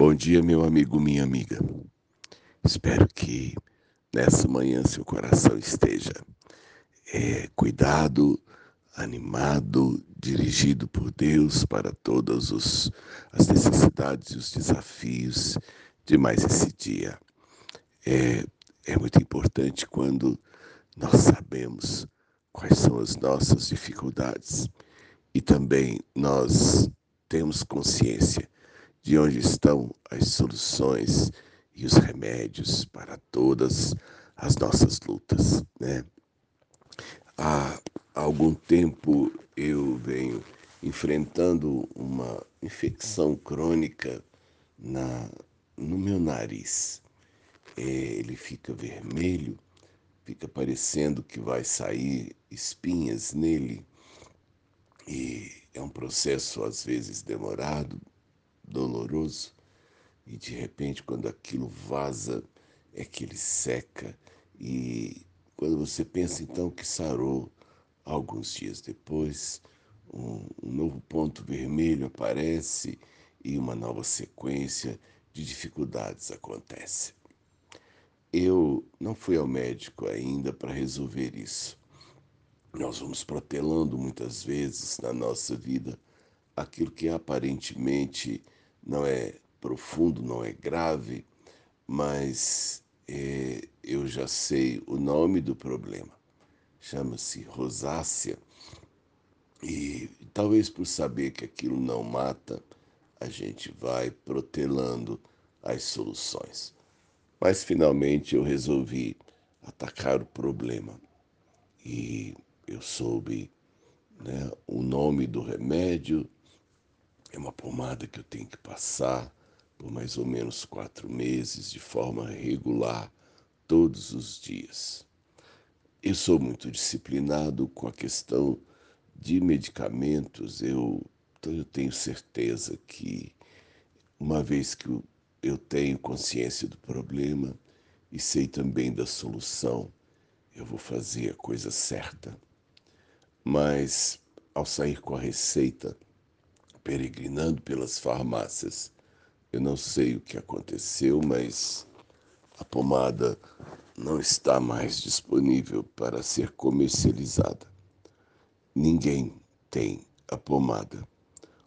Bom dia, meu amigo, minha amiga. Espero que nessa manhã seu coração esteja é, cuidado, animado, dirigido por Deus para todas os, as necessidades e os desafios de mais esse dia. É, é muito importante quando nós sabemos quais são as nossas dificuldades e também nós temos consciência de onde estão as soluções e os remédios para todas as nossas lutas, né? Há algum tempo eu venho enfrentando uma infecção crônica na, no meu nariz. É, ele fica vermelho, fica parecendo que vai sair espinhas nele. E é um processo às vezes demorado, doloroso, e de repente, quando aquilo vaza, é que ele seca, e quando você pensa então que sarou, alguns dias depois, um, um novo ponto vermelho aparece e uma nova sequência de dificuldades acontece. Eu não fui ao médico ainda para resolver isso. Nós vamos protelando muitas vezes na nossa vida aquilo que aparentemente não é profundo, não é grave, mas é, eu já sei o nome do problema. Chama-se rosácea. E talvez por saber que aquilo não mata, a gente vai protelando as soluções. Mas finalmente eu resolvi atacar o problema. E eu soube né, o nome do remédio, é uma pomada que eu tenho que passar por mais ou menos quatro meses de forma regular, todos os dias. Eu sou muito disciplinado com a questão de medicamentos. Eu, então eu tenho certeza que, uma vez que eu tenho consciência do problema e sei também da solução, eu vou fazer a coisa certa. Mas, ao sair com a receita, peregrinando pelas farmácias. Eu não sei o que aconteceu, mas a pomada não está mais disponível para ser comercializada. Ninguém tem a pomada.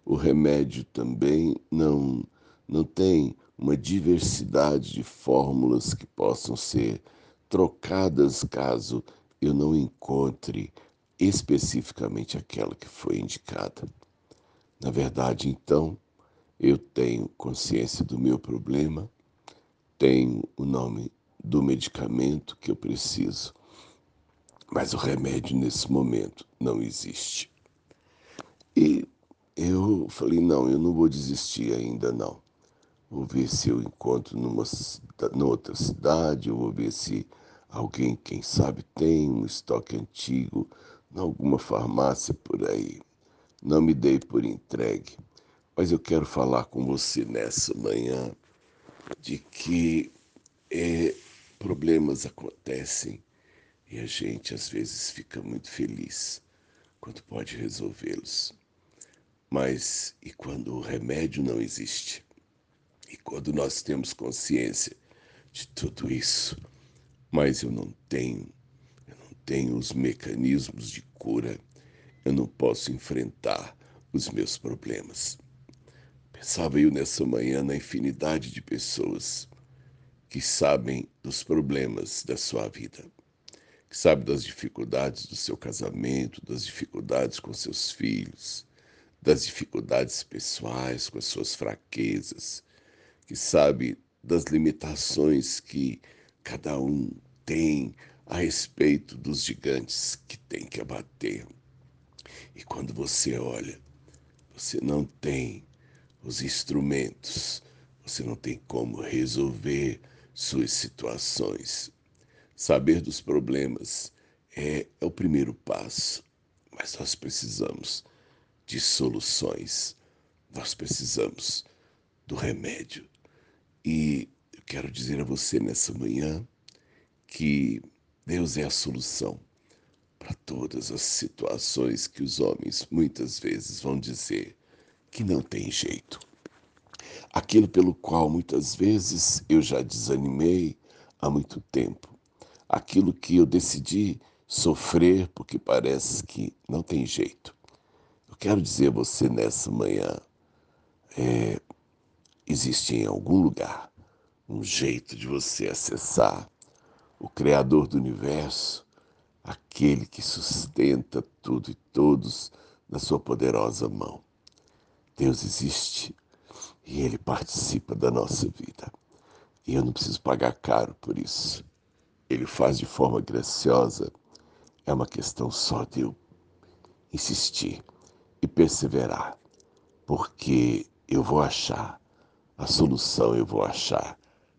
O remédio também não, não tem uma diversidade de fórmulas que possam ser trocadas caso eu não encontre especificamente aquela que foi indicada. Na verdade, então, eu tenho consciência do meu problema, tenho o nome do medicamento que eu preciso, mas o remédio nesse momento não existe. E eu falei: não, eu não vou desistir ainda não. Vou ver se eu encontro numa, outra cidade, eu vou ver se alguém, quem sabe, tem um estoque antigo, em alguma farmácia por aí não me dei por entregue. Mas eu quero falar com você nessa manhã de que é, problemas acontecem e a gente às vezes fica muito feliz quando pode resolvê-los. Mas e quando o remédio não existe? E quando nós temos consciência de tudo isso, mas eu não tenho, eu não tenho os mecanismos de cura eu não posso enfrentar os meus problemas. Pensava eu nessa manhã na infinidade de pessoas que sabem dos problemas da sua vida, que sabem das dificuldades do seu casamento, das dificuldades com seus filhos, das dificuldades pessoais, com as suas fraquezas, que sabe das limitações que cada um tem a respeito dos gigantes que tem que abater. E quando você olha, você não tem os instrumentos, você não tem como resolver suas situações. Saber dos problemas é, é o primeiro passo, mas nós precisamos de soluções, nós precisamos do remédio. E eu quero dizer a você nessa manhã que Deus é a solução todas as situações que os homens muitas vezes vão dizer que não tem jeito. aquilo pelo qual muitas vezes eu já desanimei há muito tempo, aquilo que eu decidi sofrer porque parece que não tem jeito. Eu quero dizer a você nessa manhã, é, existe em algum lugar um jeito de você acessar o Criador do universo, aquele que sustenta tudo e todos na sua poderosa mão. Deus existe e Ele participa da nossa vida. E eu não preciso pagar caro por isso. Ele faz de forma graciosa. É uma questão só de eu insistir e perseverar, porque eu vou achar a solução, eu vou achar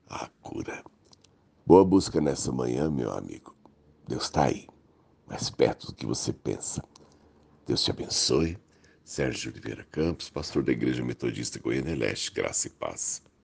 a cura. Boa busca nessa manhã, meu amigo. Deus está aí, mais perto do que você pensa. Deus te abençoe. Sérgio Oliveira Campos, pastor da Igreja Metodista Goiânia Leste, graça e paz.